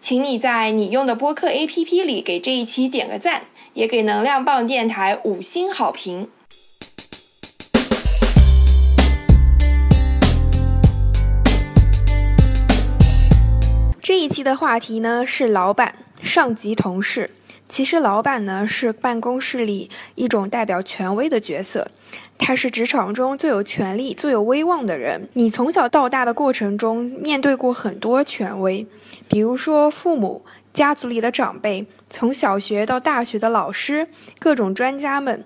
请你在你用的播客 APP 里给这一期点个赞，也给能量棒电台五星好评。这一期的话题呢是老板、上级、同事。其实老板呢是办公室里一种代表权威的角色，他是职场中最有权力、最有威望的人。你从小到大的过程中面对过很多权威。比如说，父母、家族里的长辈，从小学到大学的老师，各种专家们，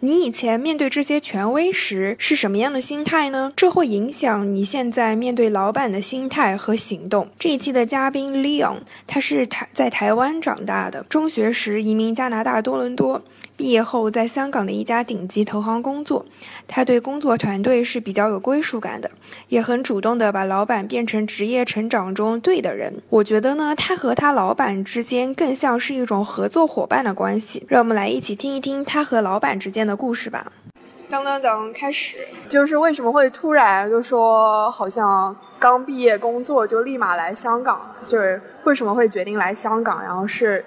你以前面对这些权威时是什么样的心态呢？这会影响你现在面对老板的心态和行动。这一期的嘉宾 Leon，他是台在台湾长大的，中学时移民加拿大多伦多。毕业后，在香港的一家顶级投行工作，他对工作团队是比较有归属感的，也很主动的把老板变成职业成长中对的人。我觉得呢，他和他老板之间更像是一种合作伙伴的关系。让我们来一起听一听他和老板之间的故事吧。当当当，开始，就是为什么会突然就说好像刚毕业工作就立马来香港？就是为什么会决定来香港？然后是。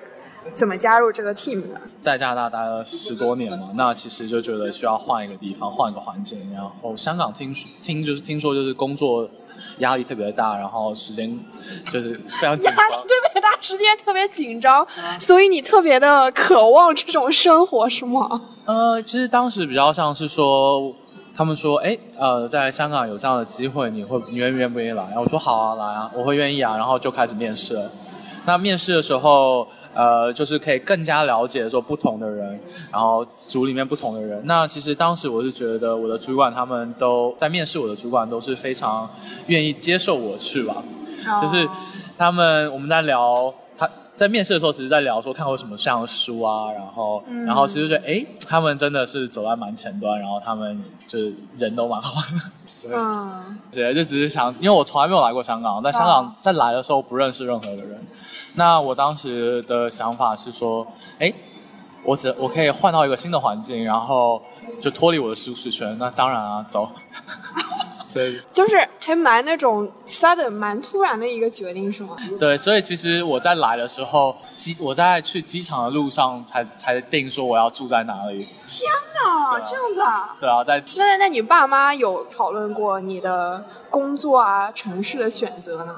怎么加入这个 team 的？在加拿大待了十多年嘛，那其实就觉得需要换一个地方，换一个环境。然后香港听听就是听说就是工作压力特别大，然后时间就是非常紧张，压力特别大，时间特别紧张，所以你特别的渴望这种生活是吗？呃，其实当时比较像是说，他们说，哎，呃，在香港有这样的机会，你会你愿愿不愿意来？然后我说好啊，来啊，我会愿意啊，然后就开始面试。了。那面试的时候。呃，就是可以更加了解说不同的人，然后组里面不同的人。那其实当时我是觉得我的主管他们都在面试我的主管都是非常愿意接受我去吧，就是他们我们在聊他在面试的时候，其实在聊说看过什么像书啊，然后然后其实觉得哎，他们真的是走在蛮前端，然后他们就是人都蛮好的。嗯，对，就只是想，因为我从来没有来过香港，在香港在来的时候不认识任何的人。那我当时的想法是说，哎，我只我可以换到一个新的环境，然后就脱离我的舒适圈。那当然啊，走。所以 就是还蛮那种 sudden 蛮突然的一个决定，是吗？对，所以其实我在来的时候，机我在去机场的路上才才定说我要住在哪里。天哪，这样子啊？对啊，在那那你爸妈有讨论过你的工作啊、城市的选择呢？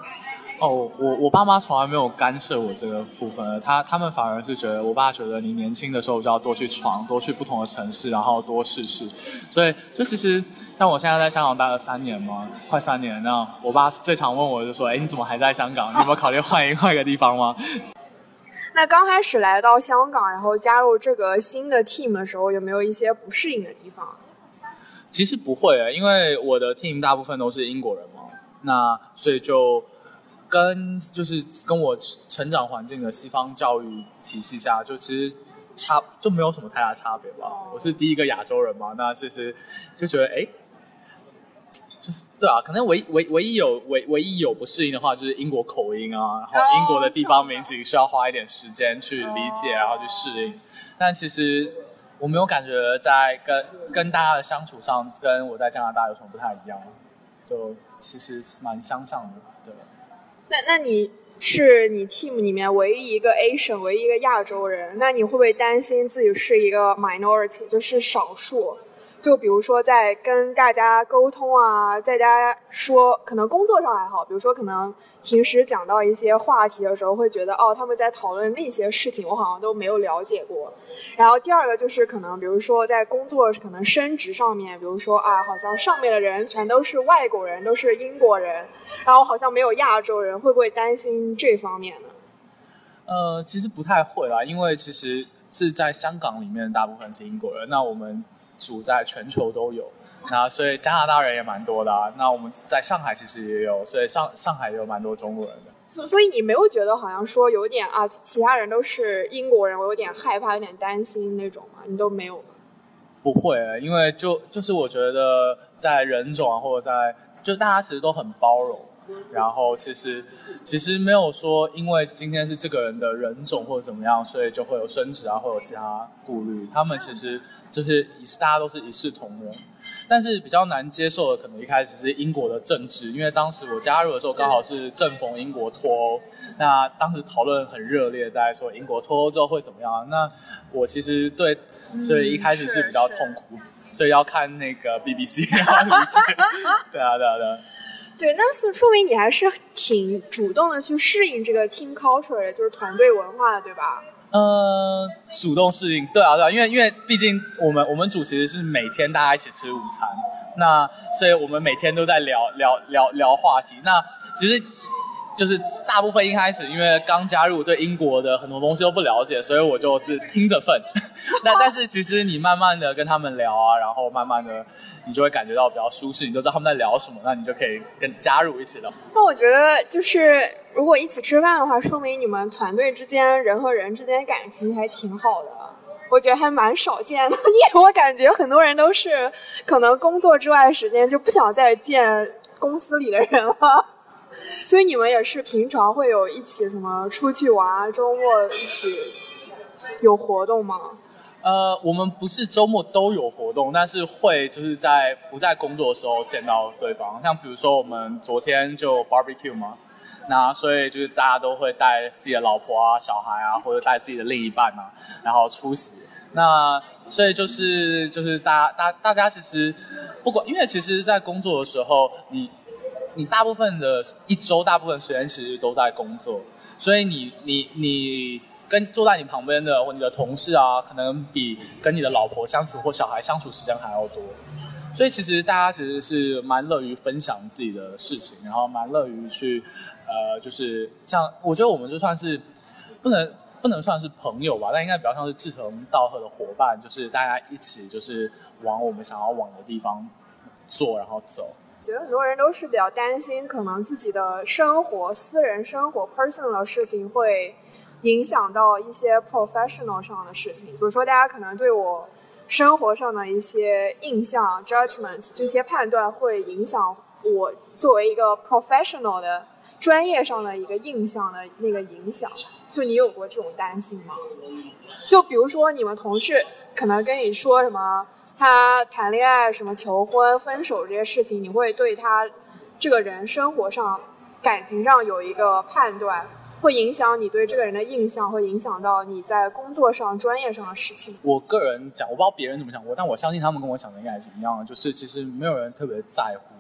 哦，我我爸妈从来没有干涉我这个部分，他他们反而是觉得，我爸觉得你年轻的时候就要多去闯，多去不同的城市，然后多试试。所以就其实像我现在在香港待了三年嘛，快三年，那我爸最常问我就说，哎，你怎么还在香港？你有没有考虑换一 换一个地方吗？那刚开始来到香港，然后加入这个新的 team 的时候，有没有一些不适应的地方？其实不会啊，因为我的 team 大部分都是英国人嘛，那所以就。跟就是跟我成长环境的西方教育体系下，就其实差就没有什么太大差别吧。我是第一个亚洲人嘛，那其实就觉得哎，就是对啊，可能唯唯唯一有唯唯一有不适应的话，就是英国口音啊，然后英国的地方名景需要花一点时间去理解，然后去适应。但其实我没有感觉在跟跟大家的相处上，跟我在加拿大有什么不太一样，就其实蛮相像的，对。那那你是你 team 里面唯一一个 Asian，唯一一个亚洲人，那你会不会担心自己是一个 minority，就是少数？就比如说在跟大家沟通啊，在家说，可能工作上还好，比如说可能平时讲到一些话题的时候，会觉得哦，他们在讨论那些事情，我好像都没有了解过。然后第二个就是可能，比如说在工作可能升职上面，比如说啊，好像上面的人全都是外国人，都是英国人，然后好像没有亚洲人，会不会担心这方面呢？呃，其实不太会啦，因为其实是在香港里面，大部分是英国人。那我们主在全球都有，那所以加拿大人也蛮多的啊。那我们在上海其实也有，所以上上海也有蛮多中国人的。所所以你没有觉得好像说有点啊，其他人都是英国人，我有点害怕，有点担心那种吗？你都没有吗？不会，因为就就是我觉得在人种啊，或者在就大家其实都很包容。然后其实其实没有说，因为今天是这个人的人种或者怎么样，所以就会有升职啊，会有其他顾虑。他们其实就是一大家都是一视同仁。但是比较难接受的，可能一开始是英国的政治，因为当时我加入的时候刚好是正逢英国脱欧，那当时讨论很热烈，在说英国脱欧之后会怎么样。那我其实对，所以一开始是比较痛苦，所以要看那个 BBC 要理解。对啊，对啊，对。对，那是说明你还是挺主动的去适应这个 team culture，就是团队文化的，对吧？嗯，主动适应，对啊，对啊，因为因为毕竟我们我们组其实是每天大家一起吃午餐，那所以我们每天都在聊聊聊聊话题。那其实就是大部分一开始因为刚加入，对英国的很多东西都不了解，所以我就是听着份。那但是其实你慢慢的跟他们聊啊，然后慢慢的你就会感觉到比较舒适，你就知道他们在聊什么，那你就可以跟加入一起聊。那我觉得就是如果一起吃饭的话，说明你们团队之间人和人之间感情还挺好的，我觉得还蛮少见的。因为我感觉很多人都是可能工作之外的时间就不想再见公司里的人了，所以你们也是平常会有一起什么出去玩，周末一起有活动吗？呃，我们不是周末都有活动，但是会就是在不在工作的时候见到对方。像比如说我们昨天就 barbecue 嘛，那所以就是大家都会带自己的老婆啊、小孩啊，或者带自己的另一半啊，然后出席。那所以就是就是大家大大家其实不管，因为其实，在工作的时候，你你大部分的一周大部分时间其实都在工作，所以你你你。跟坐在你旁边的或你的同事啊，可能比跟你的老婆相处或小孩相处时间还要多，所以其实大家其实是蛮乐于分享自己的事情，然后蛮乐于去，呃，就是像我觉得我们就算是不能不能算是朋友吧，但应该比较像是志同道合的伙伴，就是大家一起就是往我们想要往的地方做，然后走。觉得很多人都是比较担心，可能自己的生活、私人生活、personal 的事情会。影响到一些 professional 上的事情，比如说大家可能对我生活上的一些印象 judgment 这些判断会影响我作为一个 professional 的专业上的一个印象的那个影响。就你有过这种担心吗？就比如说你们同事可能跟你说什么，他谈恋爱什么求婚分手这些事情，你会对他这个人生活上感情上有一个判断？会影响你对这个人的印象，会影响到你在工作上、专业上的事情。我个人讲，我不知道别人怎么想过，但我相信他们跟我想的应该是一样的，就是其实没有人特别在乎。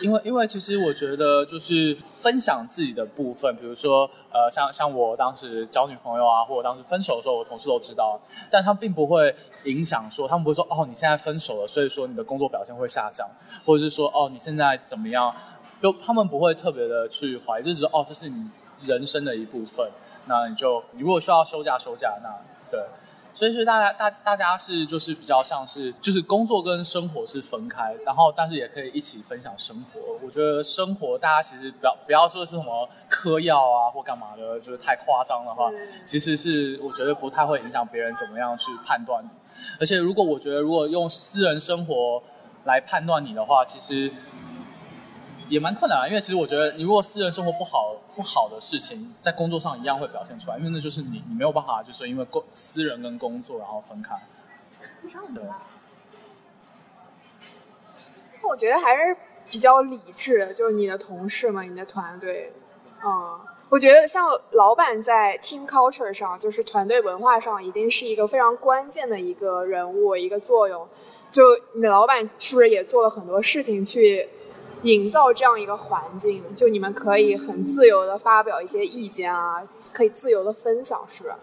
因为，因为其实我觉得，就是分享自己的部分，比如说，呃，像像我当时交女朋友啊，或者当时分手的时候，我同事都知道，但他并不会影响说，他们不会说，哦，你现在分手了，所以说你的工作表现会下降，或者是说，哦，你现在怎么样？就他们不会特别的去怀疑，就是说，哦，这是你。人生的一部分，那你就你如果需要休假休假，那对，所以是大家大大家是就是比较像是就是工作跟生活是分开，然后但是也可以一起分享生活。我觉得生活大家其实不要不要说是什么嗑药啊或干嘛的，就是太夸张的话，其实是我觉得不太会影响别人怎么样去判断你。而且如果我觉得如果用私人生活来判断你的话，其实。也蛮困难的，因为其实我觉得，你如果私人生活不好不好的事情，在工作上一样会表现出来，因为那就是你，你没有办法，就是因为工私人跟工作然后分开。对。我觉得还是比较理智，就是你的同事们、你的团队，嗯，我觉得像老板在 team culture 上，就是团队文化上，一定是一个非常关键的一个人物、一个作用。就你的老板是不是也做了很多事情去？营造这样一个环境，就你们可以很自由的发表一些意见啊，可以自由的分享，是吧？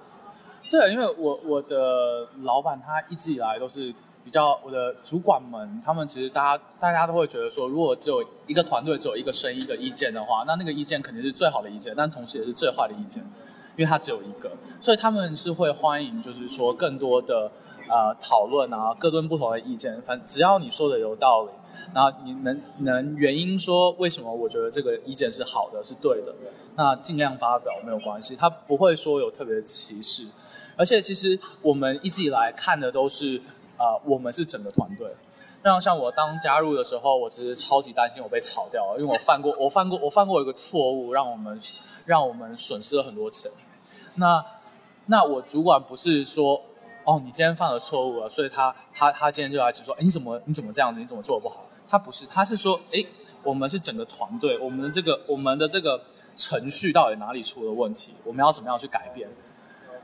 对，因为我我的老板他一直以来都是比较我的主管们，他们其实大家大家都会觉得说，如果只有一个团队只有一个声音的意见的话，那那个意见肯定是最好的意见，但同时也是最坏的意见，因为它只有一个，所以他们是会欢迎，就是说更多的呃讨论啊，各论不同的意见，反只要你说的有道理，然后你能能原因说为什么我觉得这个意见是好的，是对的，那尽量发表没有关系，他不会说有特别歧视，而且其实我们一直以来看的都是啊，我们是整个团队。那像我当加入的时候，我其实超级担心我被炒掉，因为我犯过我犯过我犯过一个错误，让我们让我们损失了很多钱。那那我主管不是说哦，你今天犯了错误了，所以他他他今天就来指说，哎，你怎么你怎么这样子，你怎么做的不好？他不是，他是说，哎，我们是整个团队，我们的这个我们的这个程序到底哪里出了问题？我们要怎么样去改变？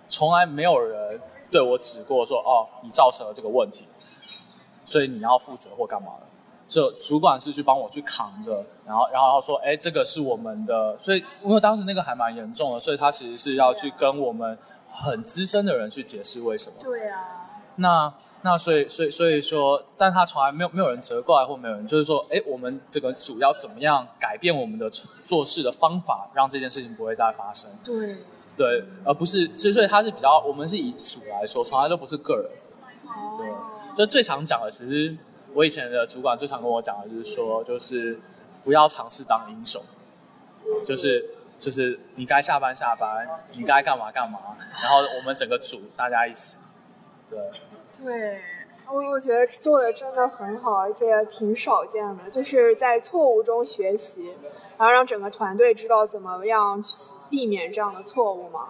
从来没有人对我指过说，哦，你造成了这个问题，所以你要负责或干嘛的？就主管是去帮我去扛着，然后然后说，哎，这个是我们的，所以因为当时那个还蛮严重的，所以他其实是要去跟我们很资深的人去解释为什么。对啊。那那所以所以所以说，但他从来没有没有人责怪或没有人就是说，哎，我们这个组要怎么样改变我们的做事的方法，让这件事情不会再发生。对。对，而不是所以所以他是比较，我们是以组来说，从来都不是个人。哦。对，就最常讲的其实。我以前的主管最常跟我讲的就是说，就是不要尝试当英雄，就是就是你该下班下班，你该干嘛干嘛，然后我们整个组大家一起，对。对，我我觉得做的真的很好，而且挺少见的，就是在错误中学习，然后让整个团队知道怎么样避免这样的错误嘛。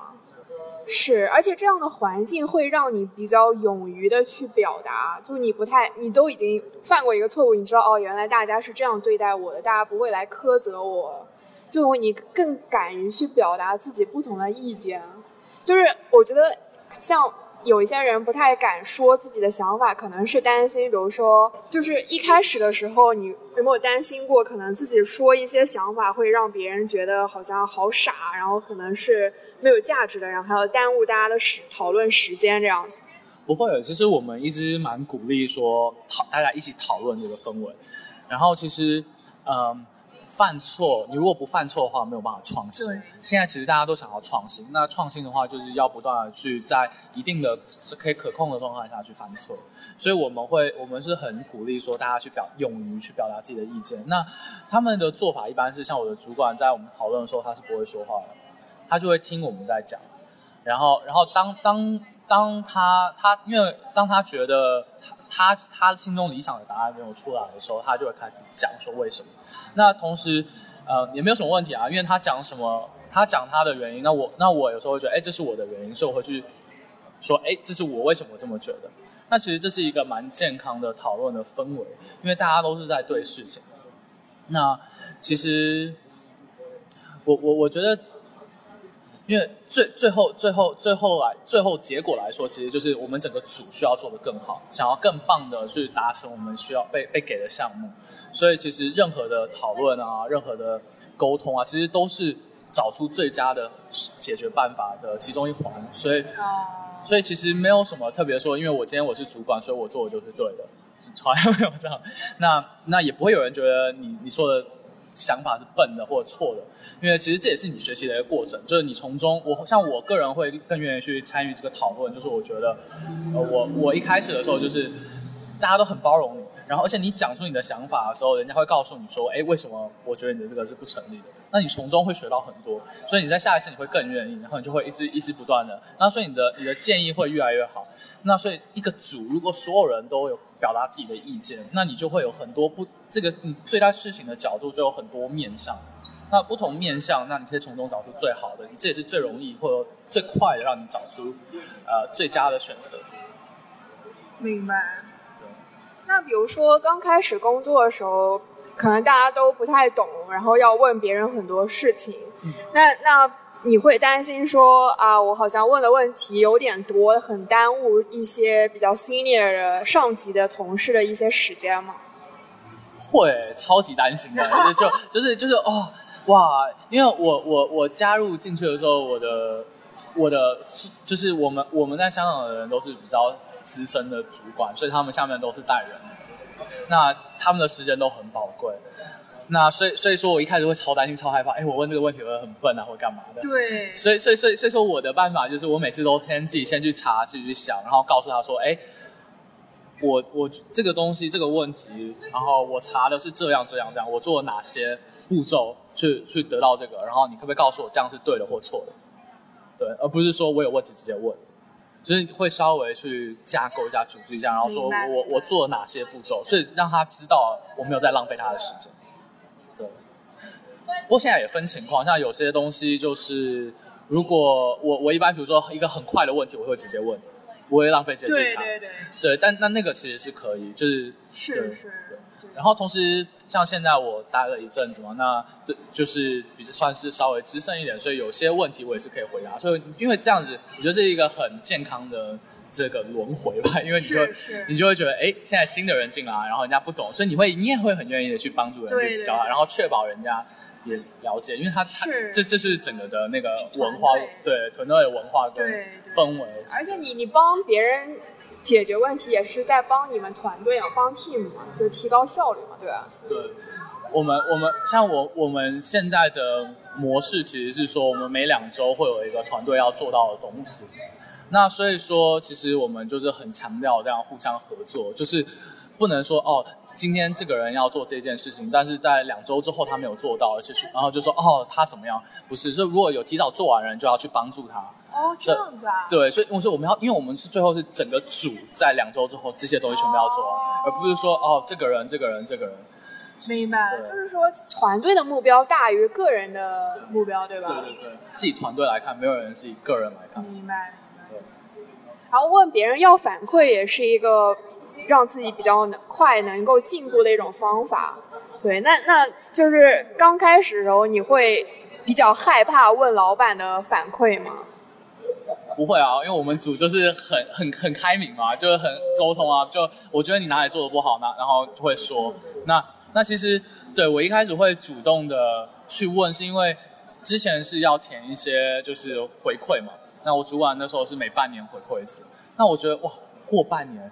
是，而且这样的环境会让你比较勇于的去表达，就你不太，你都已经犯过一个错误，你知道哦，原来大家是这样对待我的，大家不会来苛责我，就你更敢于去表达自己不同的意见。就是我觉得像有一些人不太敢说自己的想法，可能是担心，比如说，就是一开始的时候，你有没有担心过，可能自己说一些想法会让别人觉得好像好傻，然后可能是。没有价值的，然后还要耽误大家的时讨论时间这样子。不会，其实我们一直蛮鼓励说讨大家一起讨论这个氛围。然后其实，嗯，犯错，你如果不犯错的话，没有办法创新。现在其实大家都想要创新，那创新的话，就是要不断的去在一定的是可以可控的状态下去犯错。所以我们会，我们是很鼓励说大家去表勇于去表达自己的意见。那他们的做法一般是像我的主管在我们讨论的时候，他是不会说话的。他就会听我们在讲，然后，然后当当当他他因为当他觉得他他他心中理想的答案没有出来的时候，他就会开始讲说为什么。那同时，呃，也没有什么问题啊，因为他讲什么，他讲他的原因，那我那我有时候会觉得，哎，这是我的原因，所以我会去说，哎，这是我为什么这么觉得。那其实这是一个蛮健康的讨论的氛围，因为大家都是在对事情。那其实我我我觉得。因为最最后最后最后来最后结果来说，其实就是我们整个组需要做的更好，想要更棒的去达成我们需要被被给的项目。所以其实任何的讨论啊，任何的沟通啊，其实都是找出最佳的解决办法的其中一环。所以，所以其实没有什么特别说，因为我今天我是主管，所以我做的就是对的，从来 没有这样。那那也不会有人觉得你你说的。想法是笨的或者错的，因为其实这也是你学习的一个过程，就是你从中，我像我个人会更愿意去参与这个讨论，就是我觉得，呃，我我一开始的时候就是大家都很包容你，然后而且你讲出你的想法的时候，人家会告诉你说，哎，为什么我觉得你的这个是不成立的？那你从中会学到很多，所以你在下一次你会更愿意，然后你就会一直一直不断的，那所以你的你的建议会越来越好。那所以一个组如果所有人都有表达自己的意见，那你就会有很多不。这个你对待事情的角度就有很多面向，那不同面向，那你可以从中找出最好的，这也是最容易或者最快的让你找出呃最佳的选择。明白。那比如说刚开始工作的时候，可能大家都不太懂，然后要问别人很多事情，那那你会担心说啊，我好像问的问题有点多，很耽误一些比较 senior 的上级的同事的一些时间吗？会超级担心的，就就是就是哦哇，因为我我我加入进去的时候，我的我的就是我们我们在香港的人都是比较资深的主管，所以他们下面都是带人，那他们的时间都很宝贵。那所以所以说我一开始会超担心、超害怕，哎，我问这个问题会很笨啊，或干嘛的。对。所以所以所以所以说我的办法就是我每次都先自己先去查，自己去想，然后告诉他说，哎，我我这个东西这个问题，然后我查的是这样这样这样，我做了哪些步骤去去得到这个，然后你可不可以告诉我这样是对的或错的？对，而不是说我有问题直接问。就是会稍微去架构一下、组织一下，然后说我我做了哪些步骤，所以让他知道我没有在浪费他的时间。对。不过现在也分情况，像有些东西就是，如果我我一般比如说一个很快的问题，我会直接问，不会浪费时间去查。对对对。对，但那那个其实是可以，就是是是。然后同时，像现在我待了一阵子嘛，那对就是比较算是稍微资深一点，所以有些问题我也是可以回答。所以因为这样子，我觉得这是一个很健康的这个轮回吧。因为你就你就会觉得，哎，现在新的人进来，然后人家不懂，所以你会你也会很愿意的去帮助人去教他，然后确保人家也了解，因为他这这是整个的那个文化，对团队的文化跟氛围。而且你你帮别人。解决问题也是在帮你们团队啊，帮 team 嘛，就提高效率嘛，对吧？对，我们我们像我我们现在的模式其实是说，我们每两周会有一个团队要做到的东西。那所以说，其实我们就是很强调这样互相合作，就是不能说哦，今天这个人要做这件事情，但是在两周之后他没有做到，而且然后就说哦他怎么样？不是，是如果有提早做完的人，就要去帮助他。哦，这样子啊？对，所以我说我们要，因为我们是最后是整个组在两周之后这些东西全部要做完，而不是说哦，这个人、这个人、这个人。明白，就是说团队的目标大于个人的目标，对吧？对对对，自己团队来看，没有人是以个人来看。明白。对。然后问别人要反馈，也是一个让自己比较快能够进步的一种方法。对，那那就是刚开始的时候，你会比较害怕问老板的反馈吗？不会啊，因为我们组就是很很很开明嘛，就是很沟通啊。就我觉得你哪里做的不好，呢然后就会说。那那其实对我一开始会主动的去问，是因为之前是要填一些就是回馈嘛。那我主管那时候是每半年回馈一次。那我觉得哇，过半年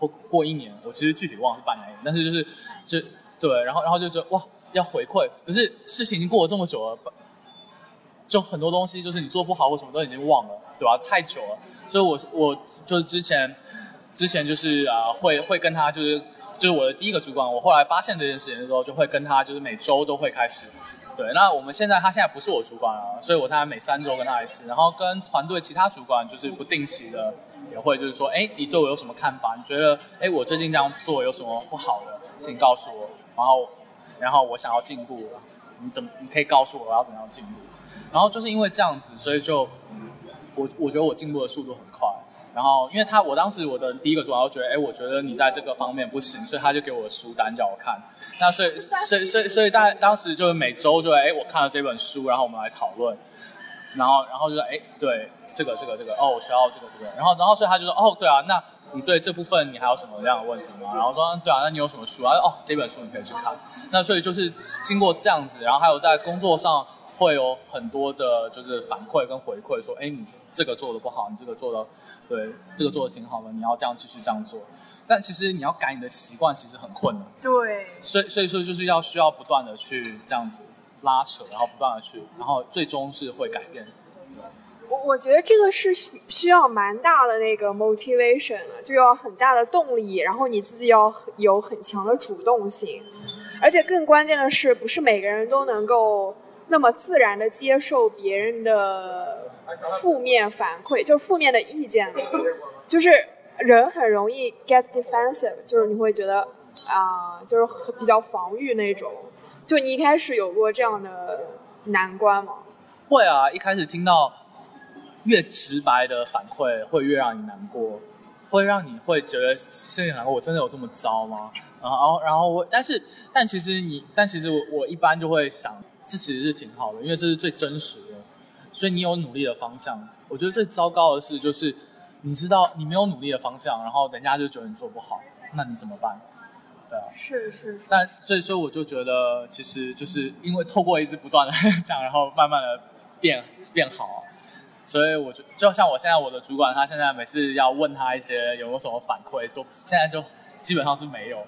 或过一年，我其实具体忘了是半年，但是就是就对，然后然后就觉得哇要回馈，可是事情已经过了这么久了。就很多东西，就是你做不好或什么都已经忘了，对吧？太久了，所以我我就是之前之前就是啊，会会跟他就是就是我的第一个主管，我后来发现这件事情的时候，就会跟他就是每周都会开始，对。那我们现在他现在不是我主管了，所以我现在每三周跟他一次，然后跟团队其他主管就是不定期的也会就是说，哎，你对我有什么看法？你觉得哎，我最近这样做有什么不好的，请告诉我。然后然后我想要进步，你怎么你可以告诉我我要怎么样进步？然后就是因为这样子，所以就我我觉得我进步的速度很快。然后因为他我当时我的第一个主管就觉得，哎，我觉得你在这个方面不行，所以他就给我书单叫我看。那所以所以所以所以大当时就是每周就哎我看了这本书，然后我们来讨论。然后然后就说哎对这个这个这个哦我需要这个这个。然后然后所以他就说哦对啊，那你对这部分你还有什么样的问题吗？然后说对啊，那你有什么书啊？哦这本书你可以去看。那所以就是经过这样子，然后还有在工作上。会有很多的，就是反馈跟回馈，说，哎，你这个做的不好，你这个做的，对，这个做的挺好的，你要这样继续这样做。但其实你要改你的习惯，其实很困难。对。所以，所以说就是要需要不断的去这样子拉扯，然后不断的去，然后最终是会改变。我我觉得这个是需要蛮大的那个 motivation 了，就要很大的动力，然后你自己要有很强的主动性，而且更关键的是，不是每个人都能够。那么自然的接受别人的负面反馈，就是负面的意见，就是人很容易 get defensive，就是你会觉得啊，就是比较防御那种。就你一开始有过这样的难关吗？会啊，一开始听到越直白的反馈，会越让你难过，会让你会觉得心里难过。我真的有这么糟吗？然后，然后我，但是，但其实你，但其实我，我一般就会想。这其实是挺好的，因为这是最真实的，所以你有努力的方向。我觉得最糟糕的事，就是你知道你没有努力的方向，然后人家就觉得你做不好，那你怎么办？对啊，是是。但所以说，我就觉得，其实就是因为透过一直不断的 这样，然后慢慢的变变好，所以我就就像我现在我的主管，他现在每次要问他一些有没有什么反馈，都现在就基本上是没有。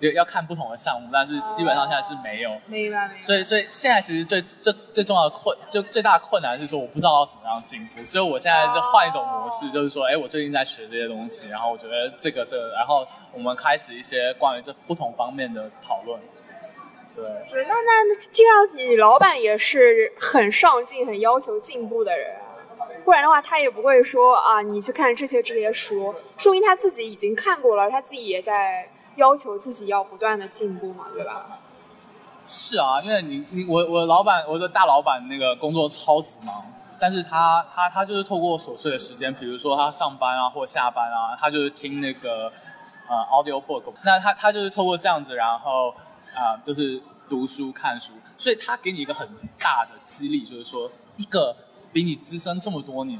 要要看不同的项目，但是基本上现在是没有。明白明白。所以所以现在其实最最最重要的困，就最大的困难是说我不知道要怎么样进步，所以我现在是换一种模式，就是说，哎，我最近在学这些东西，然后我觉得这个这个，然后我们开始一些关于这不同方面的讨论。对，对，那那这样子，你老板也是很上进、很要求进步的人，不然的话，他也不会说啊，你去看这些这些书，说明他自己已经看过了，他自己也在要求自己要不断的进步嘛，对吧？是啊，因为你你我我老板我的大老板那个工作超级忙，但是他他他就是透过琐碎的时间，比如说他上班啊或下班啊，他就是听那个呃 audio book，那他他就是透过这样子，然后。啊，就是读书看书，所以他给你一个很大的激励，就是说，一个比你资深这么多年，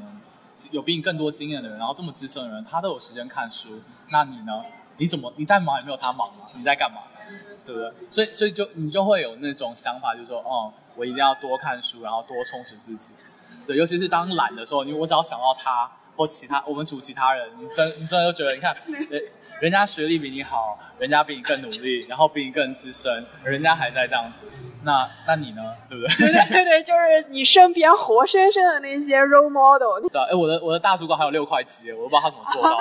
有比你更多经验的人，然后这么资深的人，他都有时间看书，那你呢？你怎么你再忙也没有他忙吗？你在干嘛？对不对？所以所以就你就会有那种想法，就是说，哦，我一定要多看书，然后多充实自己。对，尤其是当懒的时候，你我只要想到他或其他我们组其他人，你真你真的就觉得，你看。人家学历比你好，人家比你更努力，然后比你更资深，人家还在这样子，那那你呢？对不对？对对对对，就是你身边活生生的那些 role model。对啊，哎，我的我的大主管还有六块肌，我都不知道他怎么做到。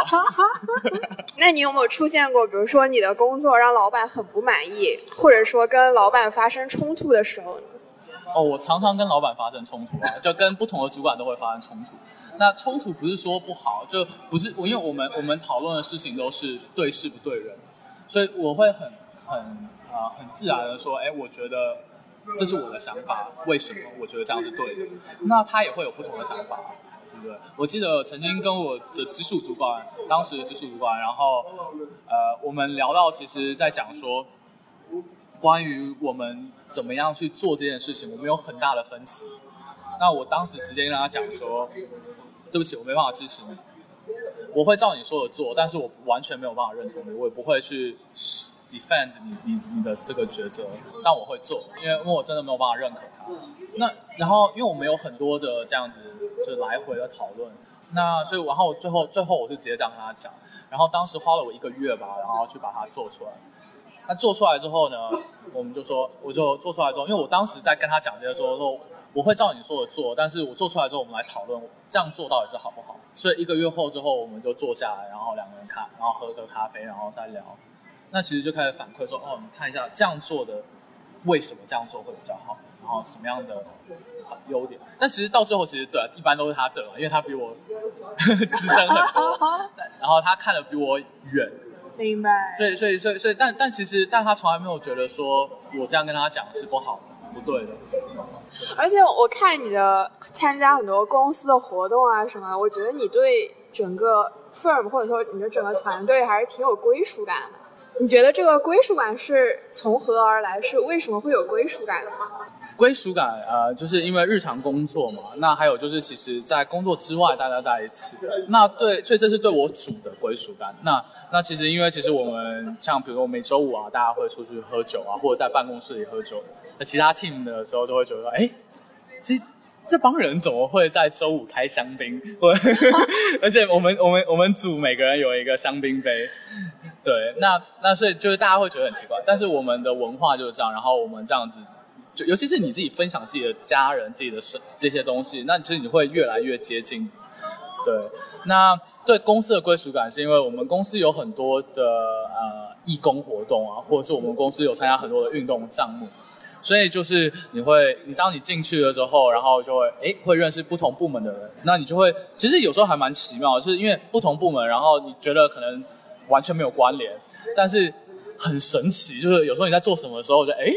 那你有没有出现过，比如说你的工作让老板很不满意，或者说跟老板发生冲突的时候呢？哦，我常常跟老板发生冲突啊，就跟不同的主管都会发生冲突。那冲突不是说不好，就不是我，因为我们我们讨论的事情都是对事不对人，所以我会很很啊很自然的说，哎，我觉得这是我的想法，为什么我觉得这样是对的？那他也会有不同的想法，对不对？我记得曾经跟我的直属主管，当时的直属主管，然后呃，我们聊到，其实在讲说，关于我们怎么样去做这件事情，我们有很大的分歧。那我当时直接跟他讲说。对不起，我没办法支持你。我会照你说的做，但是我完全没有办法认同你，我也不会去 defend 你你你的这个抉择。但我会做，因为因为我真的没有办法认可他。那然后，因为我们有很多的这样子就来回的讨论，那所以然后最后最后我是直接这样跟他讲。然后当时花了我一个月吧，然后去把它做出来。那做出来之后呢，我们就说，我就做出来之后，因为我当时在跟他讲这些说说。我会照你说的做，但是我做出来之后，我们来讨论这样做到底是好不好。所以一个月后之后，我们就坐下来，然后两个人看，然后喝个咖啡，然后再聊。那其实就开始反馈说，哦，你看一下这样做的为什么这样做会比较好，然后什么样的优点。但其实到最后，其实对，一般都是他对嘛，因为他比我 资深很多，然后他看的比我远。明白。所以，所以，所以，所以，但但其实，但他从来没有觉得说我这样跟他讲是不好的，不对的。而且我看你的参加很多公司的活动啊什么，我觉得你对整个 firm 或者说你的整个团队还是挺有归属感的。你觉得这个归属感是从何而来？是为什么会有归属感的吗？归属感，呃，就是因为日常工作嘛。那还有就是，其实，在工作之外，大家在一起。那对，所以这是对我主的归属感。那那其实，因为其实我们像比如说每周五啊，大家会出去喝酒啊，或者在办公室里喝酒。那其他 team 的时候，都会觉得，哎，这这帮人怎么会在周五开香槟？或 而且我们我们我们组每个人有一个香槟杯。对，那那所以就是大家会觉得很奇怪。但是我们的文化就是这样，然后我们这样子。就尤其是你自己分享自己的家人、自己的生这些东西，那其实你会越来越接近。对，那对公司的归属感，是因为我们公司有很多的呃义工活动啊，或者是我们公司有参加很多的运动项目，所以就是你会，你当你进去了之后，然后就会哎会认识不同部门的人，那你就会其实有时候还蛮奇妙，就是因为不同部门，然后你觉得可能完全没有关联，但是很神奇，就是有时候你在做什么的时候，就哎。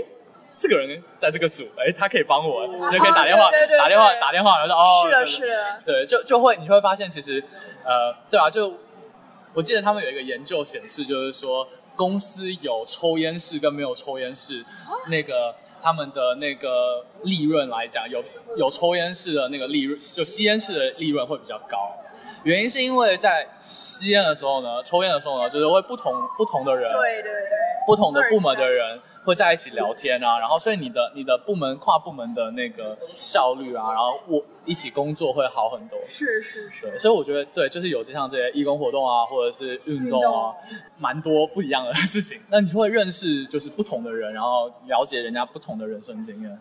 这个人在这个组，哎，他可以帮我，就可以打电话，打电话，打电话，然后说哦，是的，是的，对，就就会你会发现，其实，呃，对啊，就我记得他们有一个研究显示，就是说公司有抽烟室跟没有抽烟室，那个他们的那个利润来讲，有有抽烟室的那个利润，就吸烟室的利润会比较高。原因是因为在吸烟的时候呢，抽烟的时候呢，就是会不同不同的人，对对对，不同的部门的人会在一起聊天啊，然后所以你的你的部门跨部门的那个效率啊，然后我一起工作会好很多。是是是，对，所以我觉得对，就是有些像这些义工活动啊，或者是运动啊，蛮多不一样的事情。那你会认识就是不同的人，然后了解人家不同的人生经验。